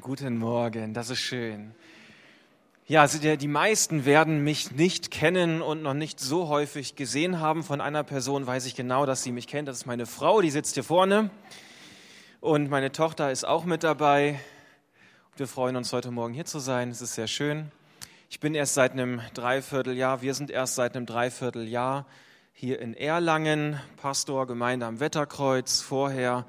Guten Morgen, das ist schön. Ja, also die, die meisten werden mich nicht kennen und noch nicht so häufig gesehen haben. Von einer Person weiß ich genau, dass sie mich kennt. Das ist meine Frau, die sitzt hier vorne. Und meine Tochter ist auch mit dabei. Wir freuen uns heute Morgen hier zu sein. Es ist sehr schön. Ich bin erst seit einem Dreivierteljahr, wir sind erst seit einem Dreivierteljahr hier in Erlangen, Pastor, Gemeinde am Wetterkreuz. Vorher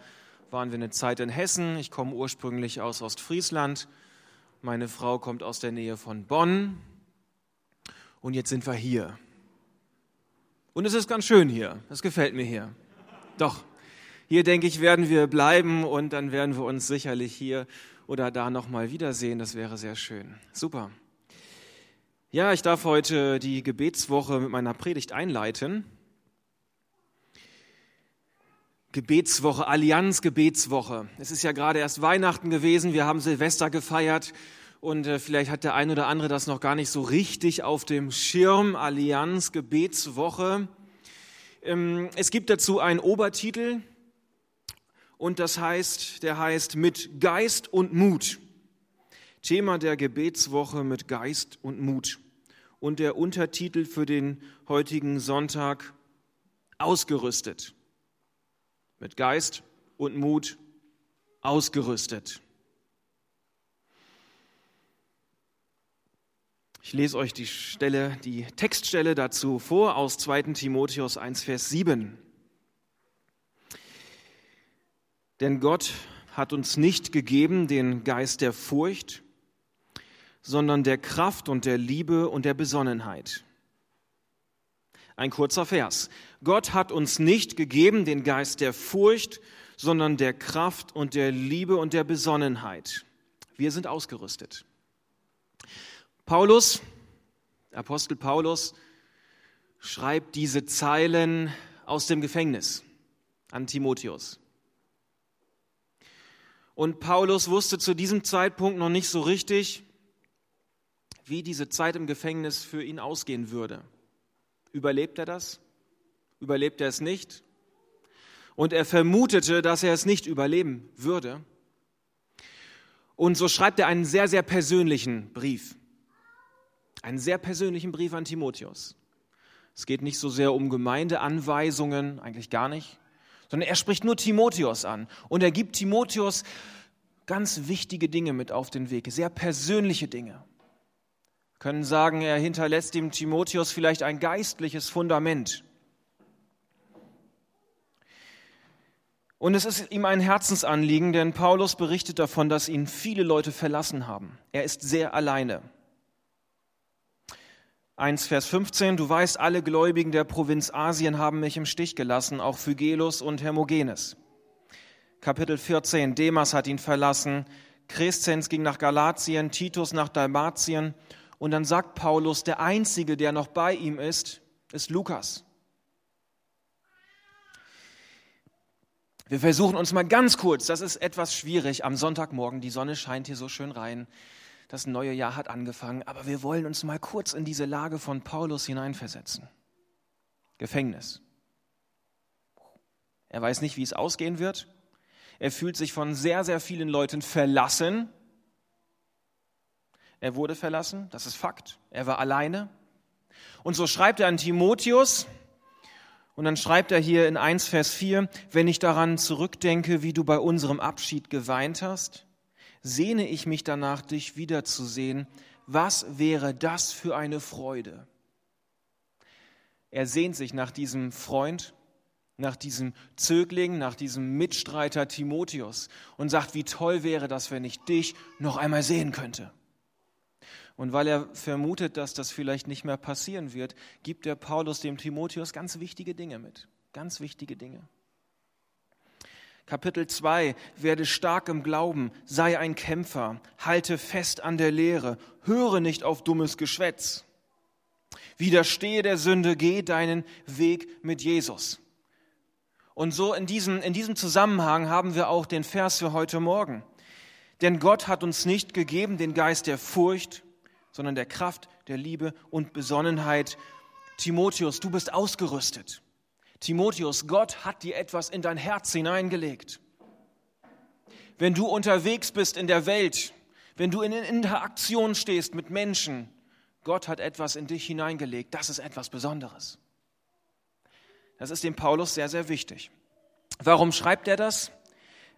waren wir eine Zeit in Hessen. Ich komme ursprünglich aus Ostfriesland. Meine Frau kommt aus der Nähe von Bonn. Und jetzt sind wir hier. Und es ist ganz schön hier. Es gefällt mir hier. Doch, hier denke ich, werden wir bleiben und dann werden wir uns sicherlich hier oder da nochmal wiedersehen. Das wäre sehr schön. Super. Ja, ich darf heute die Gebetswoche mit meiner Predigt einleiten. Gebetswoche, Allianz Gebetswoche. Es ist ja gerade erst Weihnachten gewesen, wir haben Silvester gefeiert und äh, vielleicht hat der ein oder andere das noch gar nicht so richtig auf dem Schirm. Allianz Gebetswoche. Ähm, es gibt dazu einen Obertitel und das heißt, der heißt mit Geist und Mut. Thema der Gebetswoche mit Geist und Mut. Und der Untertitel für den heutigen Sonntag ausgerüstet mit Geist und Mut ausgerüstet. Ich lese euch die Stelle, die Textstelle dazu vor aus 2. Timotheus 1, Vers 7. Denn Gott hat uns nicht gegeben den Geist der Furcht, sondern der Kraft und der Liebe und der Besonnenheit. Ein kurzer Vers. Gott hat uns nicht gegeben den Geist der Furcht, sondern der Kraft und der Liebe und der Besonnenheit. Wir sind ausgerüstet. Paulus, Apostel Paulus, schreibt diese Zeilen aus dem Gefängnis an Timotheus. Und Paulus wusste zu diesem Zeitpunkt noch nicht so richtig, wie diese Zeit im Gefängnis für ihn ausgehen würde. Überlebt er das? Überlebt er es nicht? Und er vermutete, dass er es nicht überleben würde. Und so schreibt er einen sehr, sehr persönlichen Brief. Einen sehr persönlichen Brief an Timotheus. Es geht nicht so sehr um Gemeindeanweisungen, eigentlich gar nicht, sondern er spricht nur Timotheus an. Und er gibt Timotheus ganz wichtige Dinge mit auf den Weg, sehr persönliche Dinge können sagen, er hinterlässt dem Timotheus vielleicht ein geistliches Fundament. Und es ist ihm ein Herzensanliegen, denn Paulus berichtet davon, dass ihn viele Leute verlassen haben. Er ist sehr alleine. 1 Vers 15, du weißt, alle Gläubigen der Provinz Asien haben mich im Stich gelassen, auch Phygelus und Hermogenes. Kapitel 14, Demas hat ihn verlassen, Crescens ging nach Galatien, Titus nach Dalmatien und dann sagt Paulus, der Einzige, der noch bei ihm ist, ist Lukas. Wir versuchen uns mal ganz kurz, das ist etwas schwierig, am Sonntagmorgen, die Sonne scheint hier so schön rein, das neue Jahr hat angefangen, aber wir wollen uns mal kurz in diese Lage von Paulus hineinversetzen. Gefängnis. Er weiß nicht, wie es ausgehen wird. Er fühlt sich von sehr, sehr vielen Leuten verlassen. Er wurde verlassen, das ist Fakt. Er war alleine. Und so schreibt er an Timotheus, und dann schreibt er hier in 1 Vers 4, wenn ich daran zurückdenke, wie du bei unserem Abschied geweint hast, sehne ich mich danach, dich wiederzusehen. Was wäre das für eine Freude? Er sehnt sich nach diesem Freund, nach diesem Zögling, nach diesem Mitstreiter Timotheus und sagt, wie toll wäre das, wenn ich dich noch einmal sehen könnte. Und weil er vermutet, dass das vielleicht nicht mehr passieren wird, gibt der Paulus dem Timotheus ganz wichtige Dinge mit. Ganz wichtige Dinge. Kapitel 2, werde stark im Glauben, sei ein Kämpfer, halte fest an der Lehre, höre nicht auf dummes Geschwätz. Widerstehe der Sünde, geh deinen Weg mit Jesus. Und so in diesem, in diesem Zusammenhang haben wir auch den Vers für heute Morgen. Denn Gott hat uns nicht gegeben den Geist der Furcht, sondern der Kraft, der Liebe und Besonnenheit. Timotheus, du bist ausgerüstet. Timotheus, Gott hat dir etwas in dein Herz hineingelegt. wenn du unterwegs bist in der Welt, wenn du in Interaktion stehst mit Menschen, Gott hat etwas in dich hineingelegt. Das ist etwas Besonderes. Das ist dem Paulus sehr, sehr wichtig. Warum schreibt er das?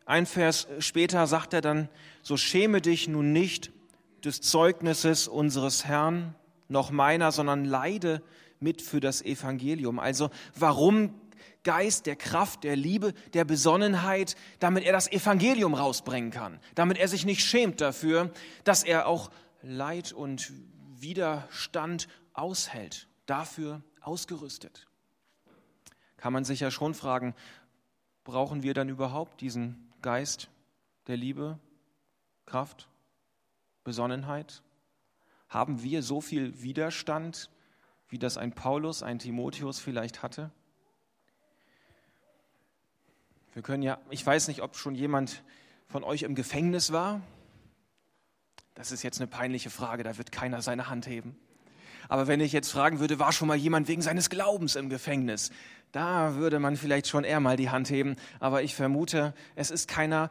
Ein Vers später sagt er dann, so schäme dich nun nicht des Zeugnisses unseres Herrn, noch meiner, sondern leide mit für das Evangelium. Also warum Geist der Kraft, der Liebe, der Besonnenheit, damit er das Evangelium rausbringen kann, damit er sich nicht schämt dafür, dass er auch Leid und Widerstand aushält, dafür ausgerüstet. Kann man sich ja schon fragen, brauchen wir dann überhaupt diesen Geist der Liebe, Kraft, Besonnenheit? Haben wir so viel Widerstand, wie das ein Paulus, ein Timotheus vielleicht hatte? Wir können ja, ich weiß nicht, ob schon jemand von euch im Gefängnis war. Das ist jetzt eine peinliche Frage, da wird keiner seine Hand heben. Aber wenn ich jetzt fragen würde, war schon mal jemand wegen seines Glaubens im Gefängnis? Da würde man vielleicht schon eher mal die Hand heben. Aber ich vermute, es ist keiner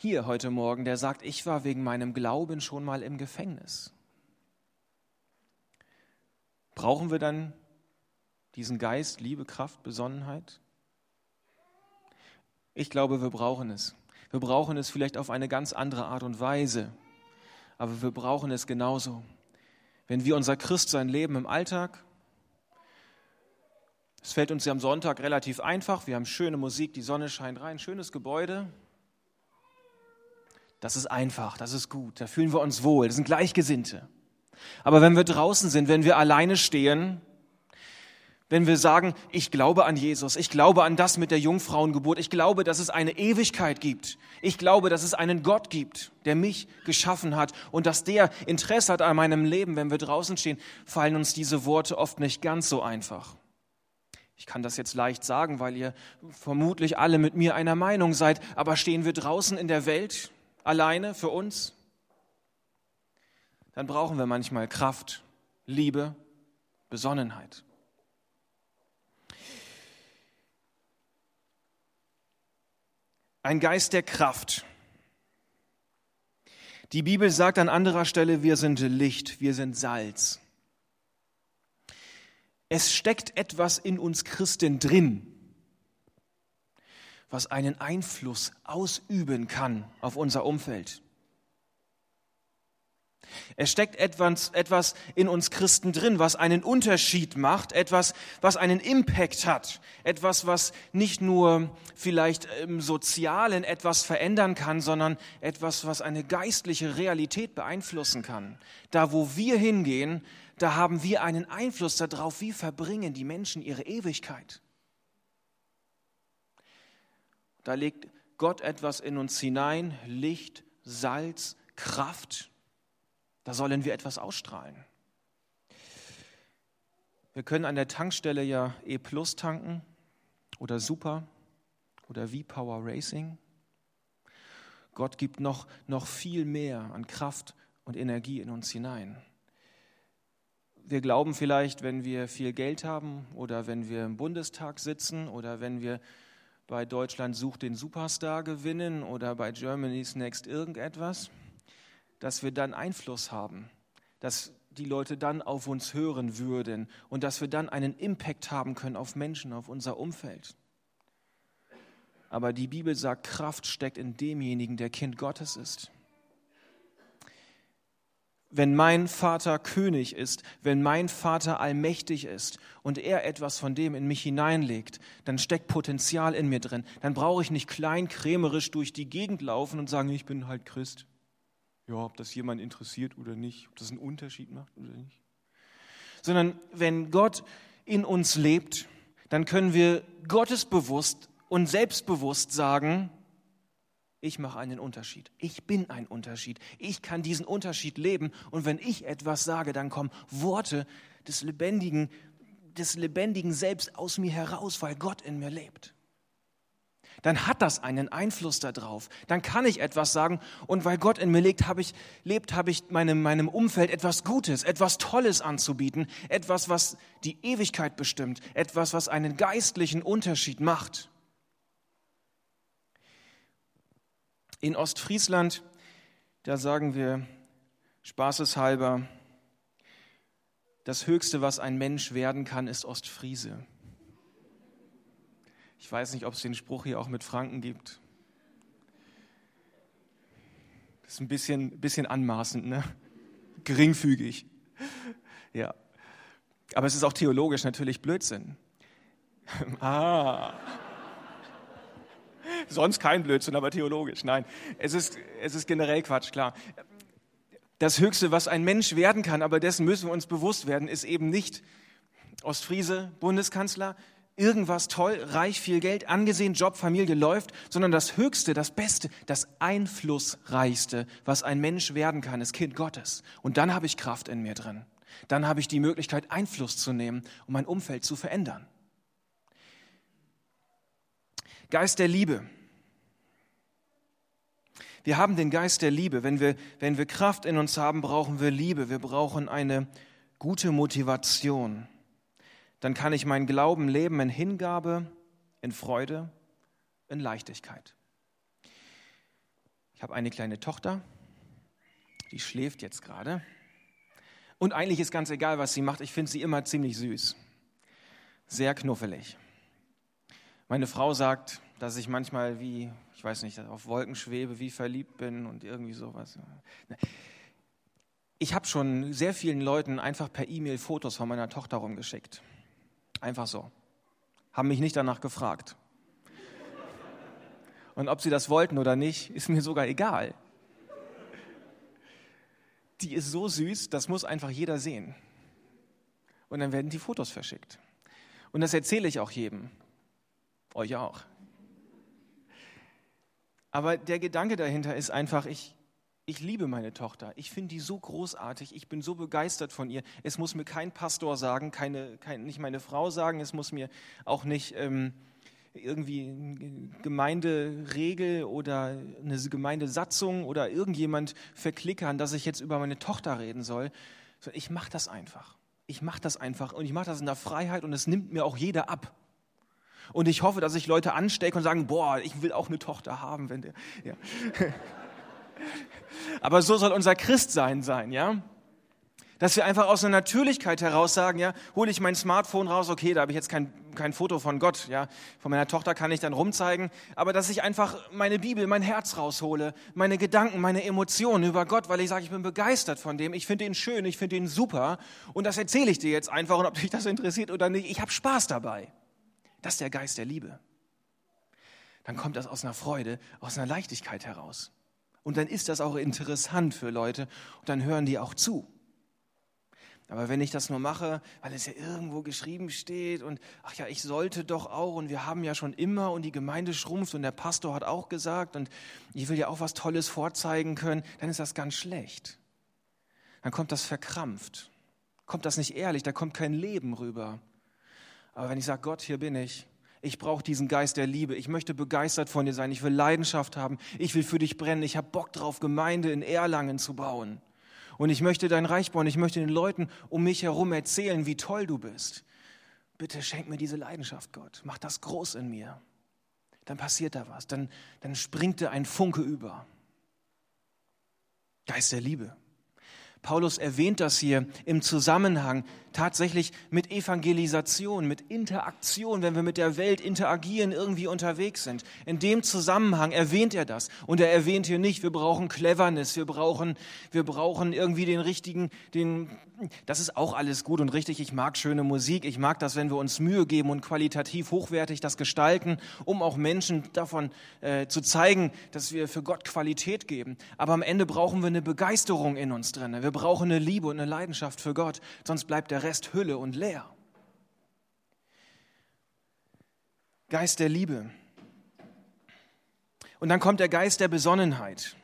hier heute Morgen, der sagt, ich war wegen meinem Glauben schon mal im Gefängnis. Brauchen wir dann diesen Geist, Liebe, Kraft, Besonnenheit? Ich glaube, wir brauchen es. Wir brauchen es vielleicht auf eine ganz andere Art und Weise, aber wir brauchen es genauso. Wenn wir unser Christsein leben im Alltag, es fällt uns ja am Sonntag relativ einfach, wir haben schöne Musik, die Sonne scheint rein, schönes Gebäude. Das ist einfach, das ist gut, da fühlen wir uns wohl, das sind Gleichgesinnte. Aber wenn wir draußen sind, wenn wir alleine stehen, wenn wir sagen, ich glaube an Jesus, ich glaube an das mit der Jungfrauengeburt, ich glaube, dass es eine Ewigkeit gibt, ich glaube, dass es einen Gott gibt, der mich geschaffen hat und dass der Interesse hat an meinem Leben, wenn wir draußen stehen, fallen uns diese Worte oft nicht ganz so einfach. Ich kann das jetzt leicht sagen, weil ihr vermutlich alle mit mir einer Meinung seid, aber stehen wir draußen in der Welt alleine für uns? dann brauchen wir manchmal Kraft, Liebe, Besonnenheit. Ein Geist der Kraft. Die Bibel sagt an anderer Stelle, wir sind Licht, wir sind Salz. Es steckt etwas in uns Christen drin, was einen Einfluss ausüben kann auf unser Umfeld. Es steckt etwas, etwas in uns Christen drin, was einen Unterschied macht, etwas, was einen Impact hat, etwas, was nicht nur vielleicht im Sozialen etwas verändern kann, sondern etwas, was eine geistliche Realität beeinflussen kann. Da, wo wir hingehen, da haben wir einen Einfluss darauf, wie verbringen die Menschen ihre Ewigkeit. Da legt Gott etwas in uns hinein, Licht, Salz, Kraft. Da sollen wir etwas ausstrahlen. Wir können an der Tankstelle ja E Plus tanken oder Super oder V-Power Racing. Gott gibt noch, noch viel mehr an Kraft und Energie in uns hinein. Wir glauben vielleicht, wenn wir viel Geld haben oder wenn wir im Bundestag sitzen oder wenn wir bei Deutschland sucht den Superstar gewinnen oder bei Germany's Next irgendetwas, dass wir dann Einfluss haben, dass die Leute dann auf uns hören würden und dass wir dann einen Impact haben können auf Menschen, auf unser Umfeld. Aber die Bibel sagt, Kraft steckt in demjenigen, der Kind Gottes ist. Wenn mein Vater König ist, wenn mein Vater allmächtig ist und er etwas von dem in mich hineinlegt, dann steckt Potenzial in mir drin. Dann brauche ich nicht kleinkrämerisch durch die Gegend laufen und sagen, ich bin halt Christ ja, ob das jemand interessiert oder nicht, ob das einen Unterschied macht oder nicht. Sondern wenn Gott in uns lebt, dann können wir gottesbewusst und selbstbewusst sagen, ich mache einen Unterschied. Ich bin ein Unterschied. Ich kann diesen Unterschied leben. Und wenn ich etwas sage, dann kommen Worte des lebendigen, des lebendigen Selbst aus mir heraus, weil Gott in mir lebt dann hat das einen Einfluss darauf. Dann kann ich etwas sagen und weil Gott in mir lebt, habe ich, lebt, habe ich meinem, meinem Umfeld etwas Gutes, etwas Tolles anzubieten, etwas, was die Ewigkeit bestimmt, etwas, was einen geistlichen Unterschied macht. In Ostfriesland, da sagen wir spaßeshalber, das Höchste, was ein Mensch werden kann, ist Ostfriese. Ich weiß nicht, ob es den Spruch hier auch mit Franken gibt. Das ist ein bisschen, bisschen anmaßend, ne? Geringfügig. Ja. Aber es ist auch theologisch natürlich Blödsinn. ah. Sonst kein Blödsinn, aber theologisch. Nein, es ist, es ist generell Quatsch, klar. Das Höchste, was ein Mensch werden kann, aber dessen müssen wir uns bewusst werden, ist eben nicht Ostfriese, Bundeskanzler, irgendwas toll, reich, viel Geld, angesehen, Job, Familie läuft, sondern das Höchste, das Beste, das Einflussreichste, was ein Mensch werden kann, ist Kind Gottes. Und dann habe ich Kraft in mir drin. Dann habe ich die Möglichkeit, Einfluss zu nehmen, um mein Umfeld zu verändern. Geist der Liebe. Wir haben den Geist der Liebe. Wenn wir, wenn wir Kraft in uns haben, brauchen wir Liebe. Wir brauchen eine gute Motivation. Dann kann ich meinen Glauben leben in Hingabe, in Freude, in Leichtigkeit. Ich habe eine kleine Tochter, die schläft jetzt gerade. Und eigentlich ist ganz egal, was sie macht. Ich finde sie immer ziemlich süß. Sehr knuffelig. Meine Frau sagt, dass ich manchmal wie, ich weiß nicht, auf Wolken schwebe, wie verliebt bin und irgendwie sowas. Ich habe schon sehr vielen Leuten einfach per E-Mail Fotos von meiner Tochter rumgeschickt. Einfach so. Haben mich nicht danach gefragt. Und ob sie das wollten oder nicht, ist mir sogar egal die ist so süß, das muss einfach jeder sehen. Und dann werden die Fotos verschickt. Und das erzähle ich auch jedem. Euch auch. Aber der Gedanke dahinter ist einfach, ich, ich liebe meine Tochter. Ich finde die so großartig. Ich bin so begeistert von ihr. Es muss mir kein Pastor sagen, keine, kein, nicht meine Frau sagen. Es muss mir auch nicht ähm, irgendwie Gemeinderegel oder eine Gemeindesatzung oder irgendjemand verklickern, dass ich jetzt über meine Tochter reden soll. Ich mache das einfach. Ich mache das einfach und ich mache das in der Freiheit und es nimmt mir auch jeder ab. Und ich hoffe, dass ich Leute anstecke und sagen, boah, ich will auch eine Tochter haben, wenn der. Ja. Aber so soll unser Christsein sein, ja? Dass wir einfach aus einer Natürlichkeit heraus sagen, ja, hole ich mein Smartphone raus, okay, da habe ich jetzt kein, kein Foto von Gott, ja, von meiner Tochter kann ich dann rumzeigen, aber dass ich einfach meine Bibel, mein Herz raushole, meine Gedanken, meine Emotionen über Gott, weil ich sage, ich bin begeistert von dem, ich finde ihn schön, ich finde ihn super und das erzähle ich dir jetzt einfach und ob dich das interessiert oder nicht, ich habe Spaß dabei. Das ist der Geist der Liebe. Dann kommt das aus einer Freude, aus einer Leichtigkeit heraus. Und dann ist das auch interessant für Leute und dann hören die auch zu. Aber wenn ich das nur mache, weil es ja irgendwo geschrieben steht und ach ja, ich sollte doch auch und wir haben ja schon immer und die Gemeinde schrumpft und der Pastor hat auch gesagt und ich will ja auch was Tolles vorzeigen können, dann ist das ganz schlecht. Dann kommt das verkrampft. Kommt das nicht ehrlich, da kommt kein Leben rüber. Aber wenn ich sage, Gott, hier bin ich, ich brauche diesen Geist der Liebe. Ich möchte begeistert von dir sein. Ich will Leidenschaft haben. Ich will für dich brennen. Ich habe Bock drauf, Gemeinde in Erlangen zu bauen. Und ich möchte dein Reich bauen. Ich möchte den Leuten um mich herum erzählen, wie toll du bist. Bitte schenk mir diese Leidenschaft, Gott. Mach das groß in mir. Dann passiert da was. Dann, dann springt da ein Funke über. Geist der Liebe. Paulus erwähnt das hier im Zusammenhang tatsächlich mit Evangelisation, mit Interaktion, wenn wir mit der Welt interagieren, irgendwie unterwegs sind. In dem Zusammenhang erwähnt er das. Und er erwähnt hier nicht, wir brauchen Cleverness, wir brauchen, wir brauchen irgendwie den richtigen, den, das ist auch alles gut und richtig. Ich mag schöne Musik. Ich mag das, wenn wir uns Mühe geben und qualitativ hochwertig das gestalten, um auch Menschen davon äh, zu zeigen, dass wir für Gott Qualität geben. Aber am Ende brauchen wir eine Begeisterung in uns drin. Wir brauchen eine Liebe und eine Leidenschaft für Gott, sonst bleibt der Rest Hülle und leer. Geist der Liebe. Und dann kommt der Geist der Besonnenheit.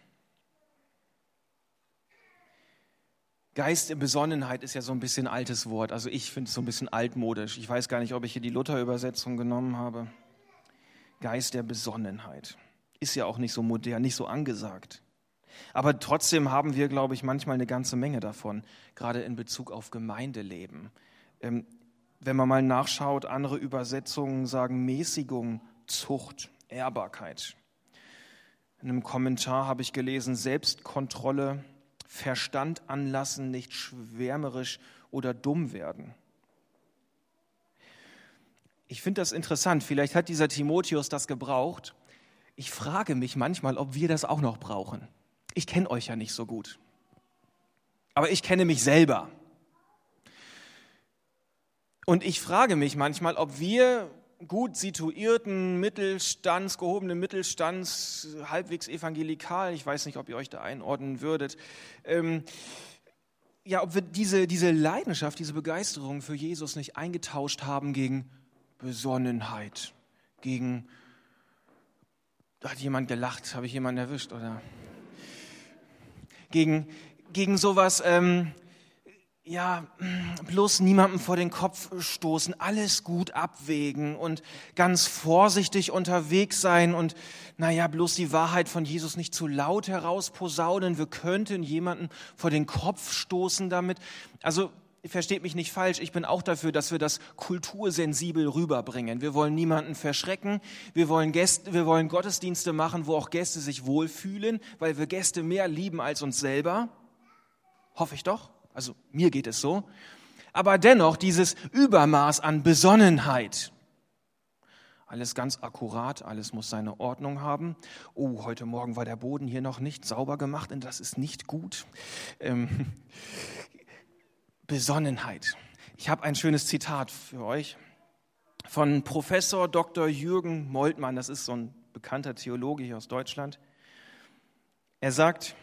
Geist der Besonnenheit ist ja so ein bisschen altes Wort. Also ich finde es so ein bisschen altmodisch. Ich weiß gar nicht, ob ich hier die Luther-Übersetzung genommen habe. Geist der Besonnenheit. Ist ja auch nicht so modern, nicht so angesagt. Aber trotzdem haben wir, glaube ich, manchmal eine ganze Menge davon, gerade in Bezug auf Gemeindeleben. Ähm, wenn man mal nachschaut, andere Übersetzungen sagen Mäßigung, Zucht, Ehrbarkeit. In einem Kommentar habe ich gelesen, Selbstkontrolle, Verstand anlassen, nicht schwärmerisch oder dumm werden. Ich finde das interessant. Vielleicht hat dieser Timotheus das gebraucht. Ich frage mich manchmal, ob wir das auch noch brauchen. Ich kenne euch ja nicht so gut. Aber ich kenne mich selber. Und ich frage mich manchmal, ob wir gut situierten Mittelstands, gehobenen Mittelstands, halbwegs evangelikal, ich weiß nicht, ob ihr euch da einordnen würdet, ähm, ja, ob wir diese, diese Leidenschaft, diese Begeisterung für Jesus nicht eingetauscht haben gegen Besonnenheit, gegen, da hat jemand gelacht, habe ich jemanden erwischt, oder? Gegen, gegen sowas, ähm, ja, bloß niemandem vor den Kopf stoßen, alles gut abwägen und ganz vorsichtig unterwegs sein und, naja, bloß die Wahrheit von Jesus nicht zu laut herausposaunen. Wir könnten jemanden vor den Kopf stoßen damit. Also, versteht mich nicht falsch, ich bin auch dafür, dass wir das kultursensibel rüberbringen. Wir wollen niemanden verschrecken. Wir wollen Gäste, wir wollen Gottesdienste machen, wo auch Gäste sich wohlfühlen, weil wir Gäste mehr lieben als uns selber. Hoffe ich doch. Also mir geht es so. Aber dennoch dieses Übermaß an Besonnenheit. Alles ganz akkurat, alles muss seine Ordnung haben. Oh, heute Morgen war der Boden hier noch nicht sauber gemacht und das ist nicht gut. Ähm, Besonnenheit. Ich habe ein schönes Zitat für euch von Professor Dr. Jürgen Moltmann. Das ist so ein bekannter Theologe hier aus Deutschland. Er sagt,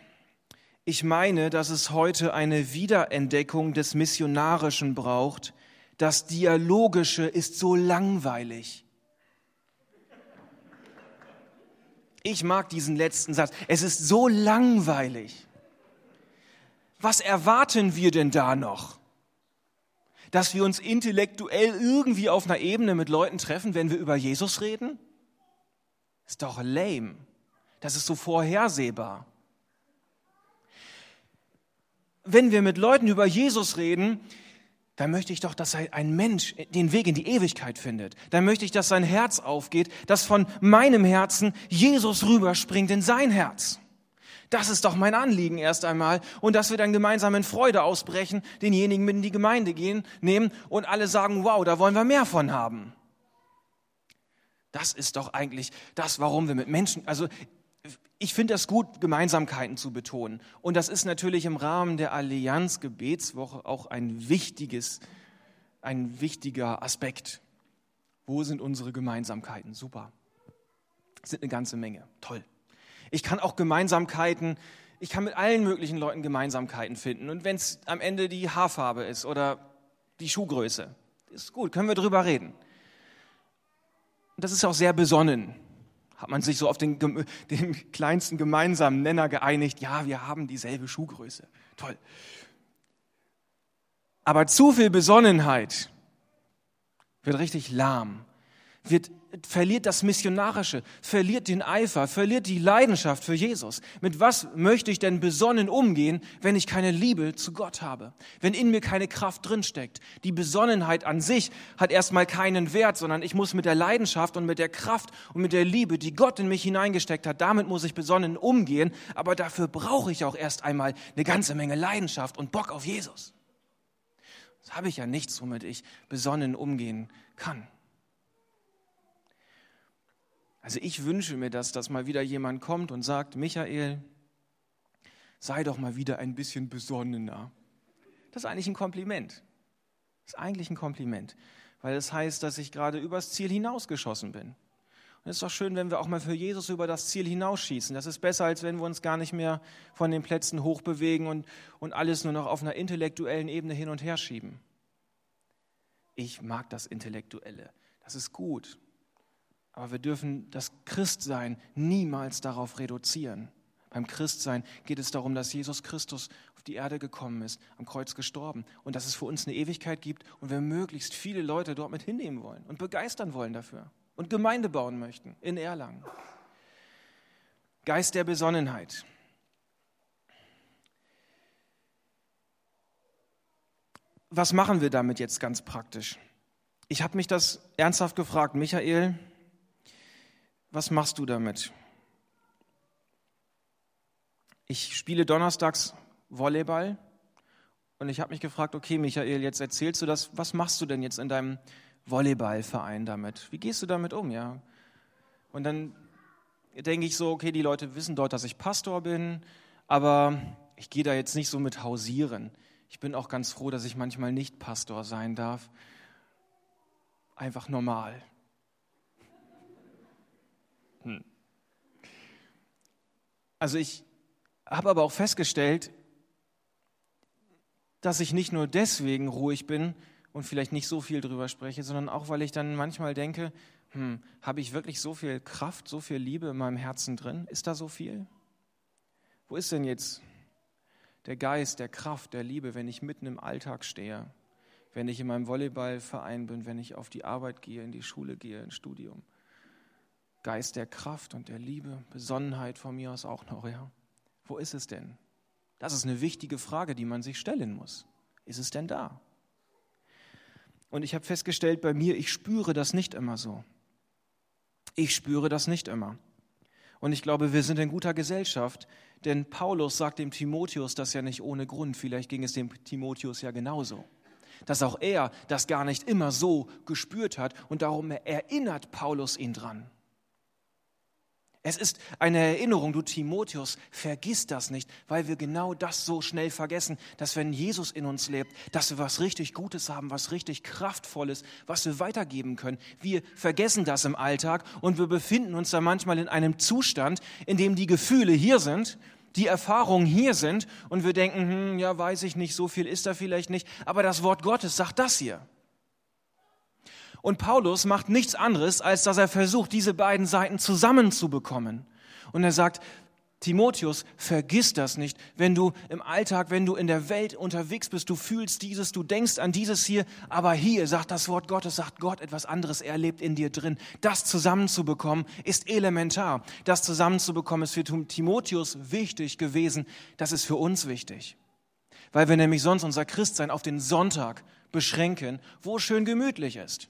ich meine, dass es heute eine Wiederentdeckung des Missionarischen braucht. Das Dialogische ist so langweilig. Ich mag diesen letzten Satz. Es ist so langweilig. Was erwarten wir denn da noch? Dass wir uns intellektuell irgendwie auf einer Ebene mit Leuten treffen, wenn wir über Jesus reden? Ist doch lame. Das ist so vorhersehbar wenn wir mit Leuten über Jesus reden, dann möchte ich doch, dass ein Mensch den Weg in die Ewigkeit findet. Dann möchte ich, dass sein Herz aufgeht, dass von meinem Herzen Jesus rüberspringt in sein Herz. Das ist doch mein Anliegen erst einmal. Und dass wir dann gemeinsam in Freude ausbrechen, denjenigen mit in die Gemeinde gehen, nehmen und alle sagen, wow, da wollen wir mehr von haben. Das ist doch eigentlich das, warum wir mit Menschen, also ich finde das gut, Gemeinsamkeiten zu betonen. Und das ist natürlich im Rahmen der Allianz Gebetswoche auch ein wichtiges, ein wichtiger Aspekt. Wo sind unsere Gemeinsamkeiten? Super. Das sind eine ganze Menge. Toll. Ich kann auch Gemeinsamkeiten, ich kann mit allen möglichen Leuten Gemeinsamkeiten finden. Und wenn es am Ende die Haarfarbe ist oder die Schuhgröße, ist gut, können wir drüber reden. Das ist auch sehr besonnen hat man sich so auf den, den kleinsten gemeinsamen Nenner geeinigt, ja, wir haben dieselbe Schuhgröße. Toll. Aber zu viel Besonnenheit wird richtig lahm, wird verliert das Missionarische, verliert den Eifer, verliert die Leidenschaft für Jesus. Mit was möchte ich denn besonnen umgehen, wenn ich keine Liebe zu Gott habe? Wenn in mir keine Kraft drinsteckt? Die Besonnenheit an sich hat erstmal keinen Wert, sondern ich muss mit der Leidenschaft und mit der Kraft und mit der Liebe, die Gott in mich hineingesteckt hat, damit muss ich besonnen umgehen. Aber dafür brauche ich auch erst einmal eine ganze Menge Leidenschaft und Bock auf Jesus. Das habe ich ja nichts, womit ich besonnen umgehen kann. Also ich wünsche mir das, dass mal wieder jemand kommt und sagt, Michael, sei doch mal wieder ein bisschen besonnener. Das ist eigentlich ein Kompliment. Das ist eigentlich ein Kompliment, weil es das heißt, dass ich gerade übers Ziel hinausgeschossen bin. Und es ist doch schön, wenn wir auch mal für Jesus über das Ziel hinausschießen. Das ist besser, als wenn wir uns gar nicht mehr von den Plätzen hochbewegen und, und alles nur noch auf einer intellektuellen Ebene hin und her schieben. Ich mag das Intellektuelle. Das ist gut. Aber wir dürfen das Christsein niemals darauf reduzieren. Beim Christsein geht es darum, dass Jesus Christus auf die Erde gekommen ist, am Kreuz gestorben und dass es für uns eine Ewigkeit gibt und wir möglichst viele Leute dort mit hinnehmen wollen und begeistern wollen dafür und Gemeinde bauen möchten in Erlangen. Geist der Besonnenheit. Was machen wir damit jetzt ganz praktisch? Ich habe mich das ernsthaft gefragt, Michael, was machst du damit? Ich spiele donnerstags Volleyball und ich habe mich gefragt, okay, Michael, jetzt erzählst du das, was machst du denn jetzt in deinem Volleyballverein damit? Wie gehst du damit um, ja? Und dann denke ich so, okay, die Leute wissen dort, dass ich Pastor bin, aber ich gehe da jetzt nicht so mit hausieren. Ich bin auch ganz froh, dass ich manchmal nicht Pastor sein darf. Einfach normal. Hm. Also ich habe aber auch festgestellt, dass ich nicht nur deswegen ruhig bin und vielleicht nicht so viel drüber spreche, sondern auch, weil ich dann manchmal denke, hm, habe ich wirklich so viel Kraft, so viel Liebe in meinem Herzen drin? Ist da so viel? Wo ist denn jetzt der Geist, der Kraft, der Liebe, wenn ich mitten im Alltag stehe, wenn ich in meinem Volleyballverein bin, wenn ich auf die Arbeit gehe, in die Schule gehe, ins Studium? Geist der Kraft und der Liebe, Besonnenheit von mir aus auch noch, ja. Wo ist es denn? Das ist eine wichtige Frage, die man sich stellen muss. Ist es denn da? Und ich habe festgestellt bei mir, ich spüre das nicht immer so. Ich spüre das nicht immer. Und ich glaube, wir sind in guter Gesellschaft, denn Paulus sagt dem Timotheus das ja nicht ohne Grund. Vielleicht ging es dem Timotheus ja genauso. Dass auch er das gar nicht immer so gespürt hat und darum erinnert Paulus ihn dran. Es ist eine Erinnerung, du Timotheus, vergiss das nicht, weil wir genau das so schnell vergessen, dass wenn Jesus in uns lebt, dass wir was richtig Gutes haben, was richtig Kraftvolles, was wir weitergeben können. Wir vergessen das im Alltag und wir befinden uns da manchmal in einem Zustand, in dem die Gefühle hier sind, die Erfahrungen hier sind und wir denken, hm, ja, weiß ich nicht, so viel ist da vielleicht nicht, aber das Wort Gottes sagt das hier. Und Paulus macht nichts anderes, als dass er versucht, diese beiden Seiten zusammenzubekommen. Und er sagt, Timotheus, vergiss das nicht, wenn du im Alltag, wenn du in der Welt unterwegs bist, du fühlst dieses, du denkst an dieses hier, aber hier sagt das Wort Gottes, sagt Gott etwas anderes, er lebt in dir drin. Das zusammenzubekommen ist elementar. Das zusammenzubekommen ist für Timotheus wichtig gewesen, das ist für uns wichtig. Weil wir nämlich sonst unser Christsein auf den Sonntag beschränken, wo es schön gemütlich ist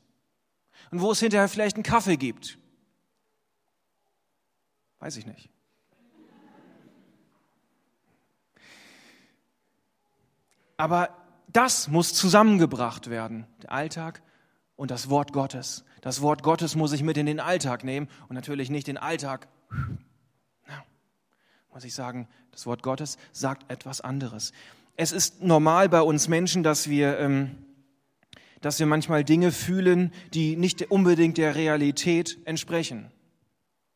und wo es hinterher vielleicht einen Kaffee gibt. Weiß ich nicht. Aber das muss zusammengebracht werden, der Alltag und das Wort Gottes. Das Wort Gottes muss ich mit in den Alltag nehmen und natürlich nicht den Alltag. Na, muss ich sagen, das Wort Gottes sagt etwas anderes. Es ist normal bei uns Menschen, dass wir ähm, dass wir manchmal Dinge fühlen, die nicht unbedingt der Realität entsprechen.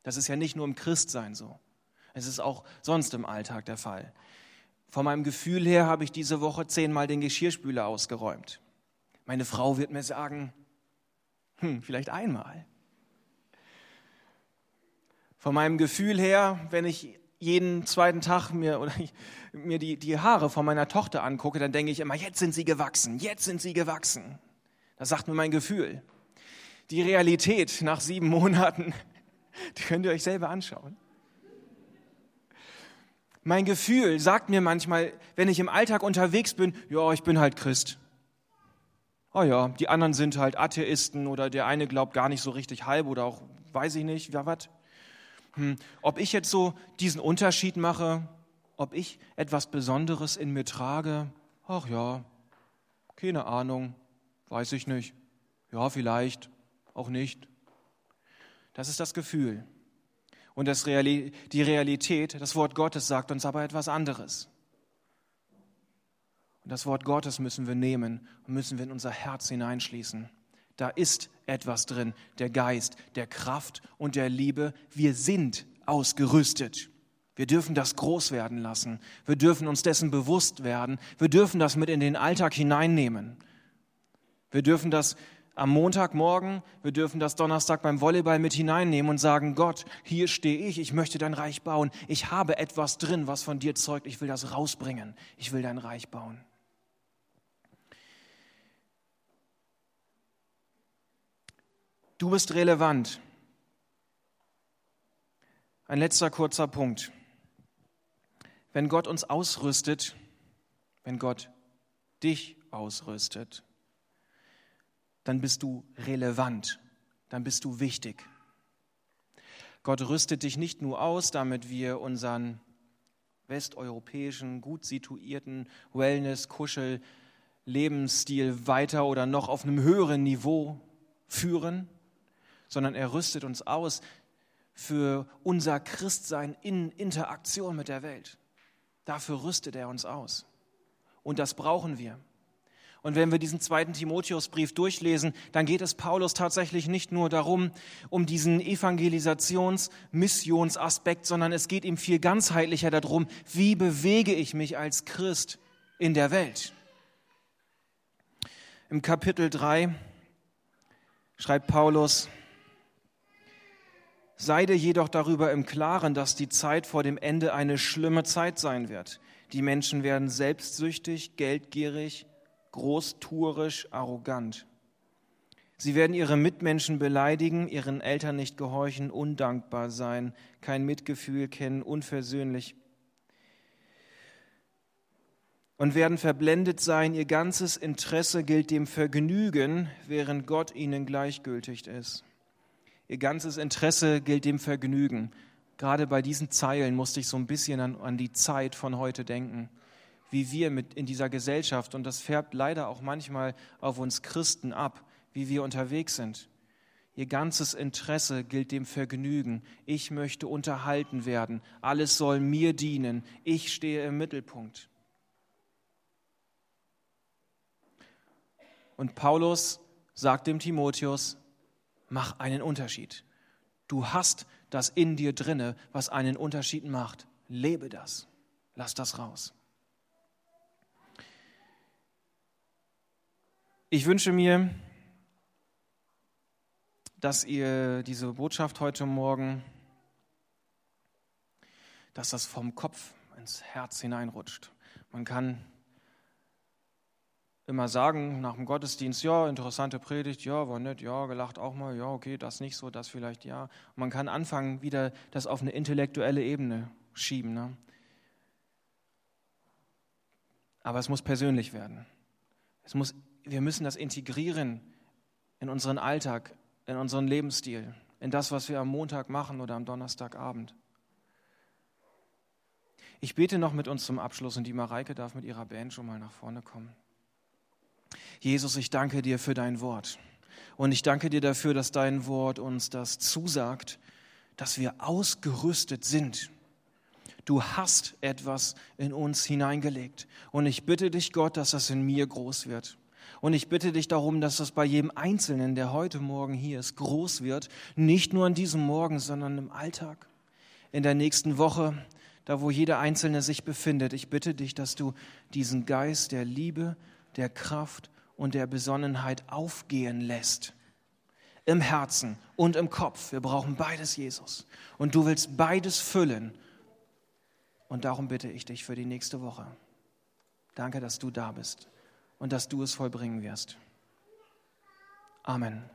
Das ist ja nicht nur im Christsein so. Es ist auch sonst im Alltag der Fall. Von meinem Gefühl her habe ich diese Woche zehnmal den Geschirrspüler ausgeräumt. Meine Frau wird mir sagen, hm, vielleicht einmal. Von meinem Gefühl her, wenn ich jeden zweiten Tag mir, oder ich, mir die, die Haare von meiner Tochter angucke, dann denke ich immer, jetzt sind sie gewachsen, jetzt sind sie gewachsen. Das sagt mir mein Gefühl. Die Realität nach sieben Monaten, die könnt ihr euch selber anschauen. Mein Gefühl sagt mir manchmal, wenn ich im Alltag unterwegs bin, ja, ich bin halt Christ. Oh ja, die anderen sind halt Atheisten oder der eine glaubt gar nicht so richtig halb oder auch weiß ich nicht, ja was. Hm, ob ich jetzt so diesen Unterschied mache, ob ich etwas Besonderes in mir trage, ach ja, keine Ahnung. Weiß ich nicht. Ja, vielleicht, auch nicht. Das ist das Gefühl. Und das Reali die Realität, das Wort Gottes sagt uns aber etwas anderes. Und das Wort Gottes müssen wir nehmen und müssen wir in unser Herz hineinschließen. Da ist etwas drin, der Geist, der Kraft und der Liebe. Wir sind ausgerüstet. Wir dürfen das groß werden lassen. Wir dürfen uns dessen bewusst werden. Wir dürfen das mit in den Alltag hineinnehmen. Wir dürfen das am Montagmorgen, wir dürfen das Donnerstag beim Volleyball mit hineinnehmen und sagen, Gott, hier stehe ich, ich möchte dein Reich bauen. Ich habe etwas drin, was von dir zeugt. Ich will das rausbringen. Ich will dein Reich bauen. Du bist relevant. Ein letzter kurzer Punkt. Wenn Gott uns ausrüstet, wenn Gott dich ausrüstet, dann bist du relevant, dann bist du wichtig. Gott rüstet dich nicht nur aus, damit wir unseren westeuropäischen, gut situierten Wellness, Kuschel, Lebensstil weiter oder noch auf einem höheren Niveau führen, sondern er rüstet uns aus für unser Christsein in Interaktion mit der Welt. Dafür rüstet er uns aus. Und das brauchen wir. Und wenn wir diesen zweiten Timotheusbrief durchlesen, dann geht es Paulus tatsächlich nicht nur darum, um diesen Evangelisations-, Missionsaspekt, sondern es geht ihm viel ganzheitlicher darum, wie bewege ich mich als Christ in der Welt. Im Kapitel 3 schreibt Paulus, Sei dir jedoch darüber im Klaren, dass die Zeit vor dem Ende eine schlimme Zeit sein wird. Die Menschen werden selbstsüchtig, geldgierig, großtuerisch, arrogant. Sie werden ihre Mitmenschen beleidigen, ihren Eltern nicht gehorchen, undankbar sein, kein Mitgefühl kennen, unversöhnlich und werden verblendet sein. Ihr ganzes Interesse gilt dem Vergnügen, während Gott ihnen gleichgültig ist. Ihr ganzes Interesse gilt dem Vergnügen. Gerade bei diesen Zeilen musste ich so ein bisschen an, an die Zeit von heute denken wie wir mit in dieser Gesellschaft, und das färbt leider auch manchmal auf uns Christen ab, wie wir unterwegs sind. Ihr ganzes Interesse gilt dem Vergnügen. Ich möchte unterhalten werden. Alles soll mir dienen. Ich stehe im Mittelpunkt. Und Paulus sagt dem Timotheus, mach einen Unterschied. Du hast das in dir drinne, was einen Unterschied macht. Lebe das. Lass das raus. Ich wünsche mir, dass ihr diese Botschaft heute Morgen, dass das vom Kopf ins Herz hineinrutscht. Man kann immer sagen nach dem Gottesdienst, ja, interessante Predigt, ja, war nett, ja, gelacht auch mal, ja, okay, das nicht so, das vielleicht ja. Und man kann anfangen, wieder das auf eine intellektuelle Ebene schieben. Ne? Aber es muss persönlich werden. Es muss wir müssen das integrieren in unseren Alltag, in unseren Lebensstil, in das, was wir am Montag machen oder am Donnerstagabend. Ich bete noch mit uns zum Abschluss und die Mareike darf mit ihrer Band schon mal nach vorne kommen. Jesus, ich danke dir für dein Wort. Und ich danke dir dafür, dass dein Wort uns das zusagt, dass wir ausgerüstet sind. Du hast etwas in uns hineingelegt. Und ich bitte dich, Gott, dass das in mir groß wird. Und ich bitte dich darum, dass das bei jedem Einzelnen, der heute Morgen hier ist, groß wird. Nicht nur an diesem Morgen, sondern im Alltag, in der nächsten Woche, da wo jeder Einzelne sich befindet. Ich bitte dich, dass du diesen Geist der Liebe, der Kraft und der Besonnenheit aufgehen lässt. Im Herzen und im Kopf. Wir brauchen beides, Jesus. Und du willst beides füllen. Und darum bitte ich dich für die nächste Woche. Danke, dass du da bist und dass du es vollbringen wirst. Amen.